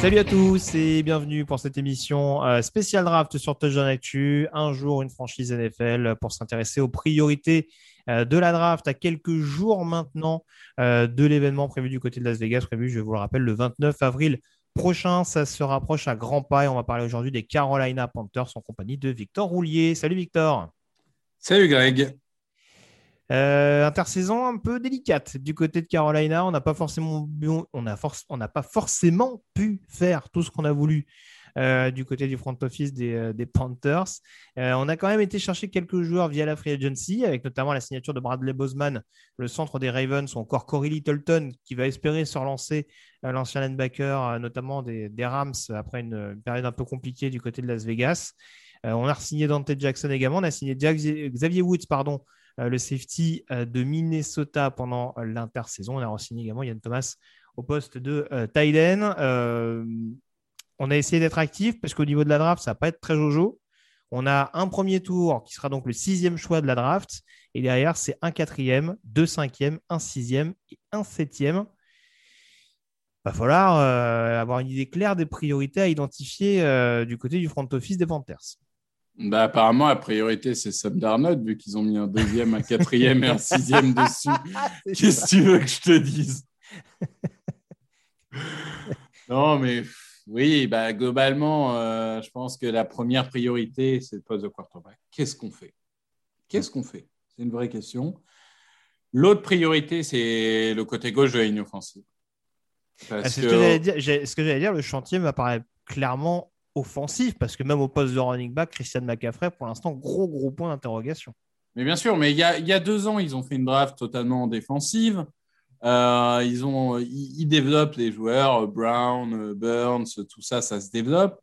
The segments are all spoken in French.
Salut à tous et bienvenue pour cette émission euh, spéciale draft sur Touchdown Actu. Un jour, une franchise NFL pour s'intéresser aux priorités euh, de la draft à quelques jours maintenant euh, de l'événement prévu du côté de Las Vegas, prévu, je vous le rappelle, le 29 avril prochain. Ça se rapproche à grands pas et on va parler aujourd'hui des Carolina Panthers en compagnie de Victor Roulier. Salut Victor. Salut Greg. Euh, intersaison un peu délicate du côté de Carolina. On n'a pas forcément, on n'a pas forcément pu faire tout ce qu'on a voulu euh, du côté du front office des, euh, Panthers. Euh, on a quand même été chercher quelques joueurs via la free agency, avec notamment la signature de Bradley Boseman, le centre des Ravens, ou encore Corey Littleton, qui va espérer se relancer l'ancien linebacker, notamment des, Rams, après une, période un peu compliquée du côté de Las Vegas. on a signé Dante Jackson également. On a signé Xavier Woods, pardon, le safety euh, de Minnesota pendant euh, l'intersaison. On a re-signé également Yann Thomas au poste de euh, on a essayé d'être actif parce qu'au niveau de la draft, ça va pas être très jojo. On a un premier tour qui sera donc le sixième choix de la draft. Et derrière, c'est un quatrième, deux cinquièmes, un sixième et un septième. Il va falloir avoir une idée claire des priorités à identifier du côté du front office des Panthers. Bah, apparemment, la priorité, c'est Sam Darnold, vu qu'ils ont mis un deuxième, un quatrième et un sixième dessus. Qu'est-ce que tu veux que je te dise? Non, mais oui, bah, globalement, euh, je pense que la première priorité, c'est le poste de quarterback. Qu'est-ce qu'on fait? Qu'est-ce qu'on fait? C'est une vraie question. L'autre priorité, c'est le côté gauche de la ligne offensive. Ah, ce que j'allais dire, le chantier m'apparaît clairement offensif, parce que même au poste de running back, Christian McCaffrey, pour l'instant, gros, gros point d'interrogation. Mais bien sûr, mais il y, a, il y, a, deux ans, ils ont fait une draft totalement défensive. Euh, ils, ont, ils, développent les joueurs, Brown, Burns, tout ça, ça se développe.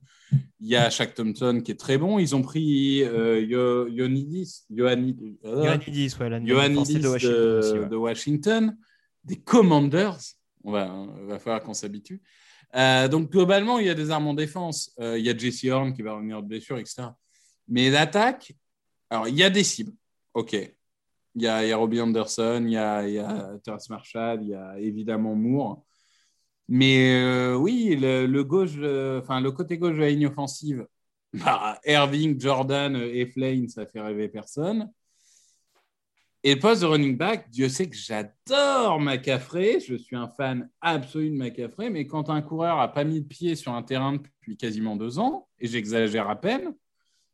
Il y a Shaq Thompson qui est très bon. Ils ont pris euh, Ioannidis, Ioannidis, de, Washington, de, Washington, des Commanders. On va, on va falloir qu'on s'habitue. Euh, donc, globalement, il y a des armes en défense. Euh, il y a Jesse Horn qui va revenir de blessure, etc. Mais l'attaque, alors, il y a des cibles. OK. Il y a, il Robbie Anderson, il y a, il Terrence Marshall, il y a évidemment Moore. Mais euh, oui, le, gauche, enfin, le côté gauche de la ligne offensive, bah, Irving, Jordan et Flane, ça fait rêver personne. Et le poste de running back, Dieu sait que j'adore McCaffrey. Je suis un fan absolu de McCaffrey. Mais quand un coureur n'a pas mis le pied sur un terrain depuis quasiment deux ans, et j'exagère à peine,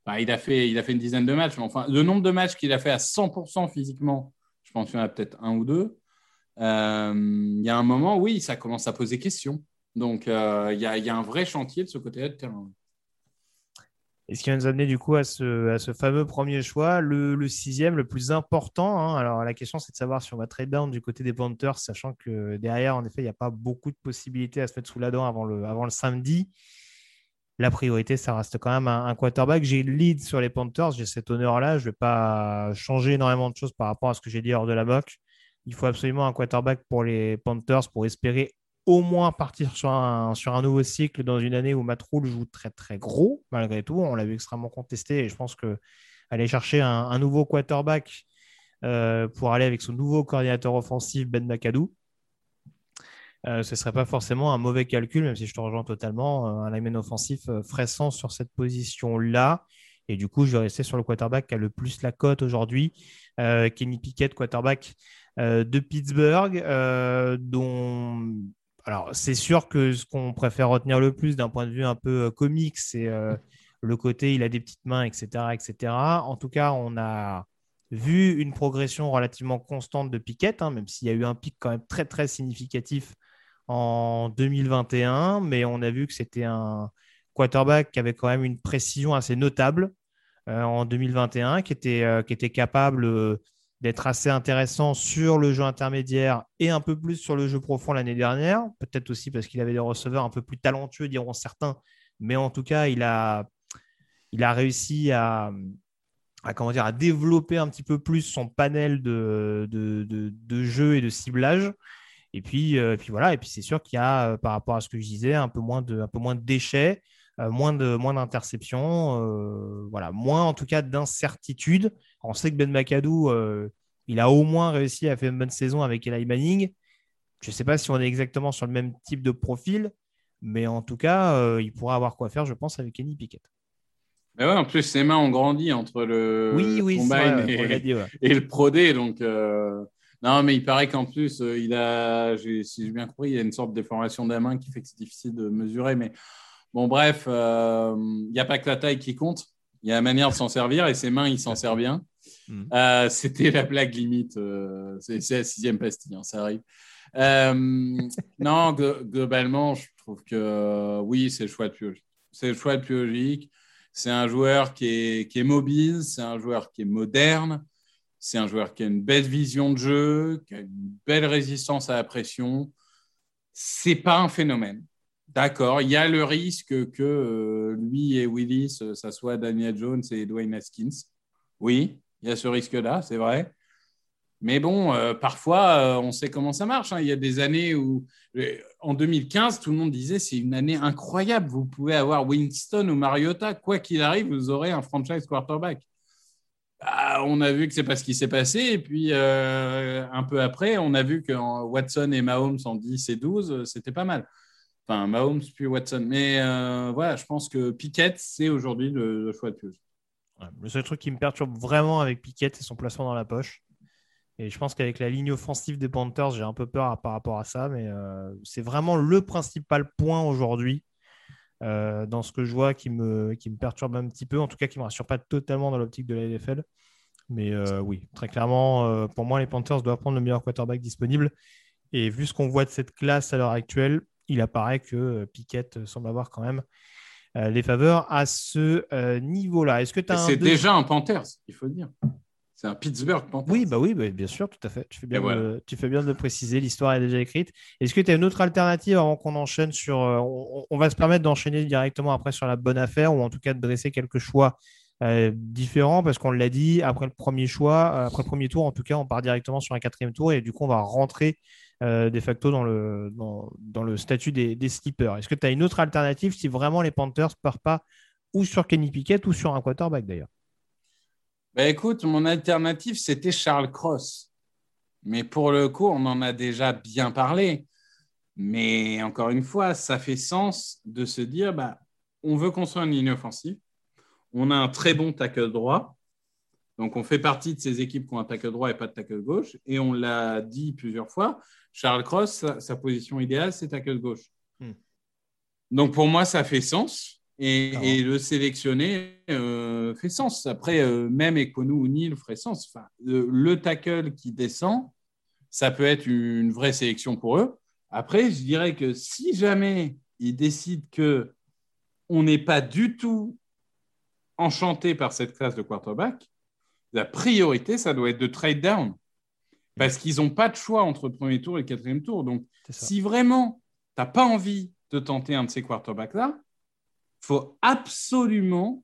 bah, il, a fait, il a fait une dizaine de matchs. Mais enfin, le nombre de matchs qu'il a fait à 100% physiquement, je pense qu'il y en a peut-être un ou deux. Euh, il y a un moment, oui, ça commence à poser question. Donc, euh, il y, a, y, a un vrai chantier de ce côté-là de terrain. Et ce qui va nous amener du coup à ce, fameux premier choix, le, sixième, le plus important. Hein. Alors la question, c'est de savoir si on va trade down du côté des Panthers, sachant que derrière, en effet, il n'y a pas beaucoup de possibilités à se mettre sous la dent avant le, samedi. La priorité, ça reste quand même un, quarterback. J'ai le lead sur les Panthers, j'ai cet honneur-là. Je ne vais pas changer énormément de choses par rapport à ce que j'ai dit hors de la moque. Il faut absolument un quarterback pour les Panthers pour espérer au moins partir sur un, sur un nouveau cycle dans une année où Matt Rule joue très très gros, malgré tout. On l'a vu extrêmement contesté et je pense que aller chercher un, nouveau quarterback euh, pour aller avec son nouveau coordinateur offensif, Ben McAdoo, ce ne serait pas forcément un mauvais calcul, même si je te rejoins totalement. un lineman offensif ferait sens sur cette position-là. Et du coup, je vais rester sur le quarterback qui a le plus la cote aujourd'hui. Kenny Pickett, quarterback de Pittsburgh, dont alors, c'est sûr que ce qu'on préfère retenir le plus d'un point de vue un peu euh, comique, c'est euh, le côté il a des petites mains, etc., etc. En tout cas, on a vu une progression relativement constante de Piquet, hein, même s'il y a eu un pic quand même très, très significatif en 2021. Mais on a vu que c'était un quarterback qui avait quand même une précision assez notable euh, en 2021, qui était, qui était capable d'être assez intéressant sur le jeu intermédiaire et un peu plus sur le jeu profond l'année dernière. Peut-être aussi parce qu'il avait des receveurs un peu plus talentueux, diront certains. Mais en tout cas, il a, il a réussi à, comment dire, à développer un petit peu plus son panel de, de, de, jeux et de ciblage. Et puis, euh, puis voilà, et puis c'est sûr qu'il y a, euh, par rapport à ce que je disais, un peu moins de, un peu moins de déchets, euh, moins de moins d'interceptions, voilà, moins en tout cas d'incertitudes. On sait que Ben McAdoo, euh, il a au moins réussi à faire une bonne saison avec Eli Manning. Je ne sais pas si on est exactement sur le même type de profil, mais en tout cas, euh, il pourra avoir quoi faire, je pense, avec Kenny Pickett. Mais ouais, en plus, ses mains ont grandi entre le oui, oui, combine et, le Pro D. Donc, euh, non, mais il paraît qu'en plus, il a, si j'ai bien compris, il y a une sorte de déformation de la main qui fait que c'est difficile de mesurer. Mais bon, bref, il n'y a pas que la taille qui compte. Il y a la manière de s'en servir et ses mains, il s'en sert bien. Mm. Euh, c'était la blague limite. Euh, c'est la sixième pastille, hein, ça arrive. Euh, non, globalement, je trouve que oui, c'est le choix de plus C'est le choix logique. C'est un joueur qui est, qui est mobile, c'est un joueur qui est moderne, c'est un joueur qui a une belle vision de jeu, qui a une belle résistance à la pression. C'est pas un phénomène. D'accord, il y a le risque que lui et Willis, ça soit Daniel Jones et Dwayne Haskins. Oui, il y a ce risque-là, c'est vrai. Mais bon, euh, parfois, euh, on sait comment ça marche. Hein. Il y a des années où, euh, en 2015, tout le monde disait c'est une année incroyable. Vous pouvez avoir Winston ou Mariota. Quoi qu'il arrive, vous aurez un franchise quarterback. Bah, on a vu que c'est pas ce qui s'est passé. Et puis, un peu après, on a vu que Watson et Mahomes en 10 et 12, c'était pas mal. Enfin, Mahomes puis Watson. Mais voilà, je pense que Pickett, c'est aujourd'hui le, choix de plus. Le seul truc qui me perturbe vraiment avec Piquet, c'est son placement dans la poche. Et je pense qu'avec la ligne offensive des Panthers, j'ai un peu peur par rapport à ça, mais euh, c'est vraiment le principal point aujourd'hui euh, dans ce que je vois qui me, qui me perturbe un petit peu, en tout cas qui ne me rassure pas totalement dans l'optique de la NFL. Mais euh, oui, très clairement, pour moi, les Panthers doivent prendre le meilleur quarterback disponible. Et vu ce qu'on voit de cette classe à l'heure actuelle, il apparaît que Piquet semble avoir quand même les faveurs à ce euh, niveau-là. Est-ce que tu C'est déjà un Panthers, il faut dire. C'est un Pittsburgh Panthers. Oui, bah oui, bah, bien sûr, tout à fait. Tu fais bien, de, tu fais bien de le préciser. L'histoire est déjà écrite. Est-ce que tu as une autre alternative avant qu'on enchaîne sur. Euh, on, va se permettre d'enchaîner directement après sur la bonne affaire ou en tout cas de dresser quelques choix différents parce qu'on l'a dit, après le premier choix, après le premier tour, en tout cas, on part directement sur un quatrième tour et du coup, on va rentrer euh, de facto dans le, dans, le statut des, des sleepers. Est-ce que tu as une autre alternative si vraiment les Panthers ne partent pas ou sur Kenny Pickett ou sur un quarterback d'ailleurs? Bah écoute, mon alternative, c'était Charles Cross. Mais pour le coup, on en a déjà bien parlé. Mais encore une fois, ça fait sens de se dire, bah, on veut construire une ligne offensive. On a un très bon tackle droit. Donc, on fait partie de ces équipes qui ont un tackle droit et pas de tackle gauche. Et on l'a dit plusieurs fois, Charles Cross, sa, position idéale, c'est tackle gauche. Hmm. Donc pour moi, ça fait sens. Et, le sélectionner euh, fait sens. Après, euh, même Ekonu ou Neil ferait sens. Enfin, le, tackle qui descend, ça peut être une vraie sélection pour eux. Après, je dirais que si jamais ils décident que on n'est pas du tout enchanté par cette classe de quarterback, la priorité, ça doit être de trade down parce qu'ils n'ont pas de choix entre le premier tour et le quatrième tour. Donc, si vraiment tu n'as pas envie de tenter un de ces quarterbacks-là, il faut absolument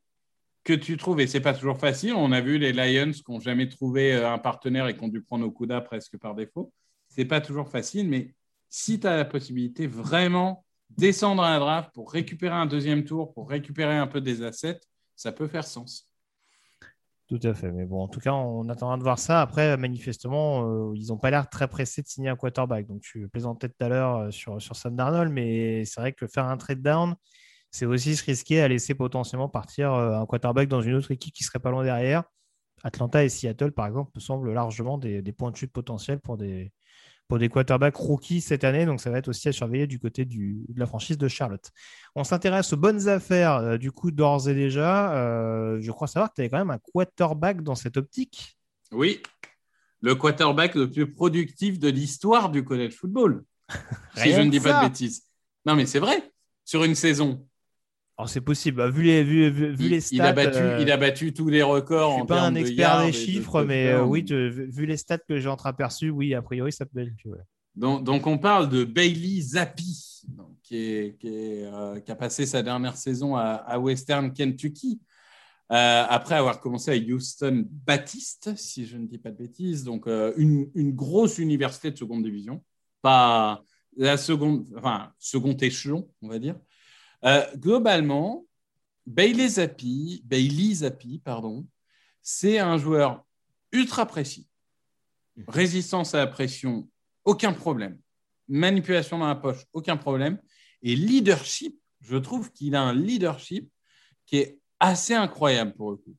que tu trouves, et ce n'est pas toujours facile, on a vu les Lions qui n'ont jamais trouvé euh, un partenaire et qui ont dû prendre au presque par défaut. Ce n'est pas toujours facile, mais si tu as la possibilité vraiment descendre à un draft pour récupérer un deuxième tour, pour récupérer un peu des assets, ça peut faire sens. Tout à fait. Mais bon, en tout cas, on attendra de voir ça. Après, manifestement, ils n'ont pas l'air très pressés de signer un quarterback. Donc, tu plaisantais tout à l'heure sur, sur Sam Darnold, mais c'est vrai que faire un trade down, c'est aussi se risquer à laisser potentiellement partir un quarterback dans une autre équipe qui serait pas loin derrière. Atlanta et Seattle, par exemple, me semblent largement des, des points de chute potentiels pour des, pour des quarterbacks rookies cette année. Donc, ça va être aussi à surveiller du côté de la franchise de Charlotte. On s'intéresse aux bonnes affaires, euh, du coup, d'ores et déjà. Euh, je crois savoir que tu avais quand même un quarterback dans cette optique. Oui, le quarterback le plus productif de l'histoire du college football. si je ne dis pas de bêtises. Non, mais c'est vrai. Sur une saison, alors c'est possible, bah, vu les, vu, vu, les stats. Il a, battu, euh, il a battu tous les records. Je ne suis pas un expert des chiffres, mais euh, oui, vu les stats que j'ai entreaperçus, oui, a priori, ça peut être. Donc, donc, on parle de Bailey Zappi, qui, est, qui, est, euh, qui, a passé sa dernière saison à, Western Kentucky. après avoir commencé à Houston Baptiste, si je ne dis pas de bêtises, donc une, une, grosse université de seconde division, pas la seconde, enfin second échelon, on va dire. Euh, globalement, Bailey Zappi, Bailey Zappi, pardon, c'est un joueur ultra précis. Résistance à la pression, aucun problème. Manipulation dans la poche, aucun problème. Et leadership, je trouve qu'il a un leadership qui est assez incroyable pour le coup.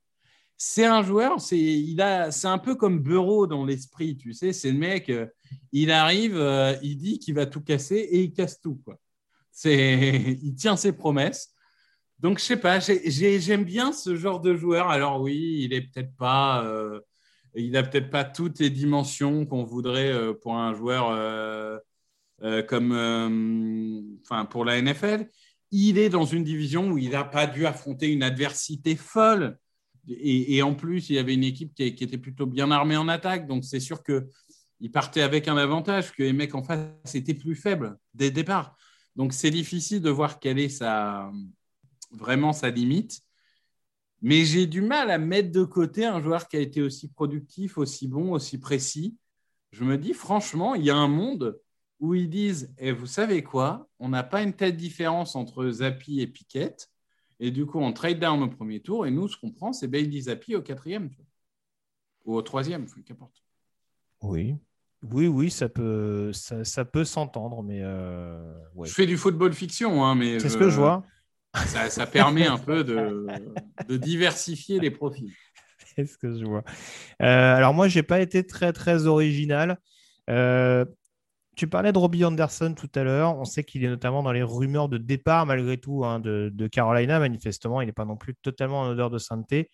C'est un joueur, c'est il a, c'est un peu comme Bureau dans l'esprit, tu sais. C'est le mec, euh, il arrive, euh, il dit qu'il va tout casser et il casse tout, quoi. Il tient ses promesses. Donc, je sais pas, j'aime bien ce genre de joueur. Alors oui, il est peut-être pas, euh, il a peut-être pas toutes les dimensions qu'on voudrait euh, pour un joueur euh, comme, enfin, pour la NFL. Il est dans une division où il n'a pas dû affronter une adversité folle. Et, en plus, il y avait une équipe qui, était plutôt bien armée en attaque. Donc, c'est sûr que il partait avec un avantage que les mecs en face étaient plus faibles dès le départ. Donc, c'est difficile de voir quelle est sa, vraiment sa limite. Mais j'ai du mal à mettre de côté un joueur qui a été aussi productif, aussi bon, aussi précis. Je me dis, franchement, il y a un monde où ils disent et eh, Vous savez quoi? On n'a pas une telle différence entre Zappi et Piquet. Et du coup, on trade down au premier tour. Et nous, ce qu'on prend, c'est Bailey Zappi au quatrième. Ou au troisième, qu'importe. Oui. Oui, oui, ça peut, ça, peut s'entendre, mais euh, je fais du football fiction, hein, mais c'est ce que je vois. Ça, permet un peu de, diversifier les profils. C'est ce que je vois. Euh, alors moi, j'ai pas été très très original. Euh, tu parlais de Robbie Anderson tout à l'heure. On sait qu'il est notamment dans les rumeurs de départ malgré tout hein, de, de, Carolina. Manifestement, il n'est pas non plus totalement en odeur de sainteté.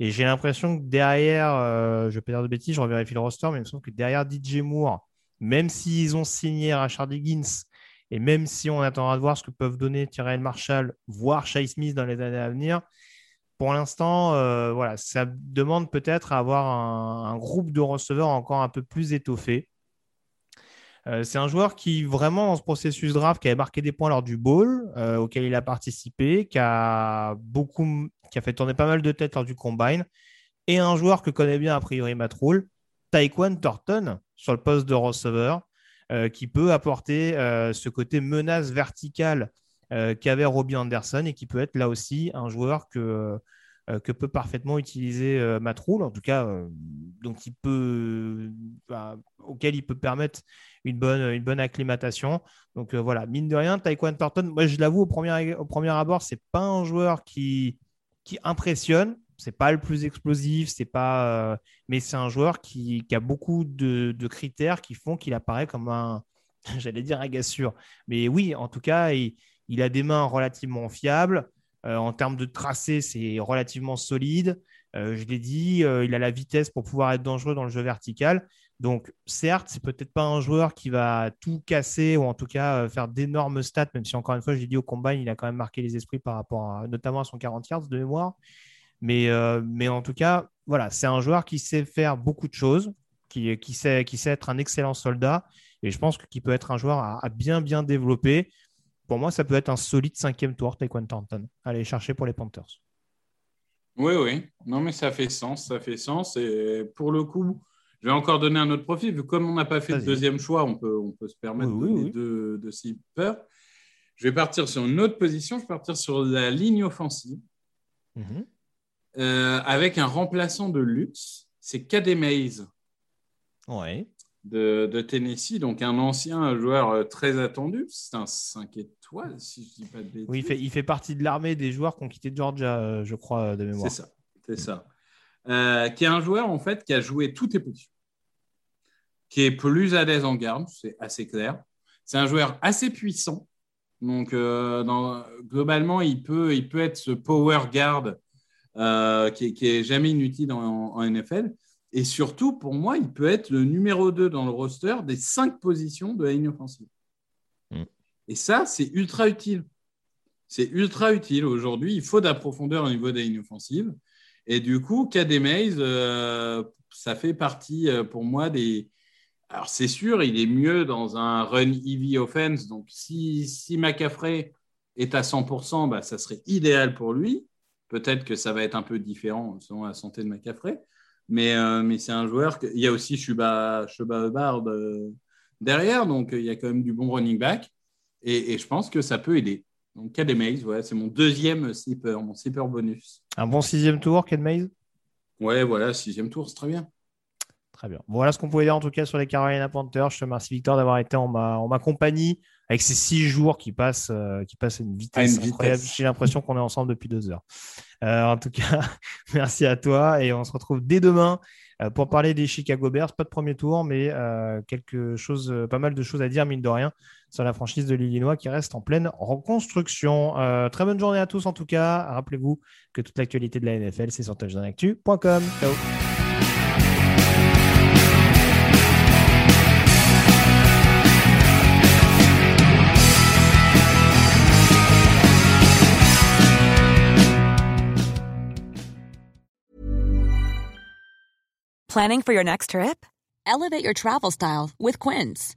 Et j'ai l'impression que derrière, euh, je vais pas dire de bêtises, je revérifie le roster, mais il me semble que derrière DJ Moore, même s'ils ont signé Rashard Higgins, et même si on attendra de voir ce que peuvent donner Tyrell Marshall, voire Shai Smith dans les années à venir, pour l'instant, euh, voilà, ça demande peut-être à avoir un, groupe de receveurs encore un peu plus étoffé. Euh, c'est un joueur qui, vraiment, dans ce processus draft, qui avait marqué des points lors du bowl, auquel il a participé, qui a beaucoup qui a fait tourner pas mal de têtes lors du combine, et un joueur que connaît bien a priori Matt Rule, Taekwon Thornton, sur le poste de receveur, euh, qui peut apporter euh, ce côté menace verticale euh, qu'avait Robbie Anderson et qui peut être là aussi un joueur que, que peut parfaitement utiliser Matt Rule, en tout cas, donc peut, auquel il peut permettre une bonne, une bonne acclimatation. Donc voilà, mine de rien, Taekwon Thornton, moi je l'avoue, au premier, au premier abord, c'est pas un joueur qui qui impressionne. C'est pas le plus explosif, c'est pas, euh, mais c'est un joueur qui, a beaucoup de, critères qui font qu'il apparaît comme un, j'allais dire un gars sûr. Mais oui, en tout cas, il, a des mains relativement fiables. Euh, en termes de tracé, c'est relativement solide. Euh, je l'ai dit, il a la vitesse pour pouvoir être dangereux dans le jeu vertical. Donc, certes, c'est peut-être pas un joueur qui va tout casser ou en tout cas euh, faire d'énormes stats, même si encore une fois, je l'ai dit au combat, il a quand même marqué les esprits par rapport notamment à son 40 yards de mémoire. Mais, euh, mais en tout cas, voilà, c'est un joueur qui sait faire beaucoup de choses, qui, qui, sait, qui sait être un excellent soldat. Et je pense qu'il peut être un joueur à, bien, bien développer. Pour moi, ça peut être un solide cinquième tour, Taekwondo Thornton. Allez chercher pour les Panthers. Oui, oui. Non, mais ça fait sens. Ça fait sens. Et pour le coup, je vais encore donner un autre profil. Vu comme on n'a pas fait de deuxième choix, on peut, on peut se permettre de, de, s'y peur. Je vais partir sur une autre position. Je vais partir sur la ligne offensive. Mhm. euh, avec un remplaçant de luxe, c'est KD Mays Ouais. de, de Tennessee, donc un ancien joueur euh, très attendu. C'est un 5 étoiles, si je dis pas de bêtises. Oui, il fait, il fait partie de l'armée des joueurs qui ont quitté Georgia, euh, je crois, de mémoire. C'est ça, c'est ça. Euh, qui est un joueur en fait qui a joué toutes les positions, qui est plus à l'aise en garde, c'est assez clair. C'est un joueur assez puissant, donc euh, dans- globalement il peut, il peut être ce power guard euh, qui, qui est jamais inutile en, en NFL. Et surtout, pour moi, il peut être le numéro 2 dans le roster des cinq positions de la ligne offensive. Mm. Et ça, c'est ultra utile. C'est ultra utile. Aujourd'hui, il faut de la profondeur au niveau des lignes offensives. Et du coup, KD Mays, euh, ça fait partie euh, pour moi des. Alors, c'est sûr, il est mieux dans un run heavy offense. Donc, si, si McCaffrey est à 100%, bah, ça serait idéal pour lui. Peut-être que ça va être un peu différent selon la santé de McCaffrey. Mais, euh, mais c'est un joueur. Que... Il y a aussi Chuba, Chuba derrière. Donc, il y a quand même du bon running back. Et, et je pense que ça peut aider. Donc, Mays, ouais, c'est mon deuxième sleeper, mon sleeper bonus. Un bon sixième tour, Ken Mays Ouais, voilà, sixième tour, c'est très bien. Très bien. Voilà ce qu'on pouvait dire en tout cas sur les Carolina Panthers. Je te remercie Victor d'avoir été en ma, en ma compagnie avec ces six jours qui passent, euh, qui passent à une vitesse incroyable. J'ai l'impression qu'on est ensemble depuis deux heures. Euh, en tout cas, merci à toi et on se retrouve dès demain euh, pour parler des Chicago Bears. Pas de premier tour, mais euh, quelque chose, pas mal de choses à dire mine de rien sur la franchise de l'Illinois qui reste en pleine reconstruction. Euh, très bonne journée à tous en tout cas. Rappelez-vous que toute l'actualité de la NFL c'est sur touchdownactu.com. Ciao. Planning for your next trip? Elevate your travel style with Quince.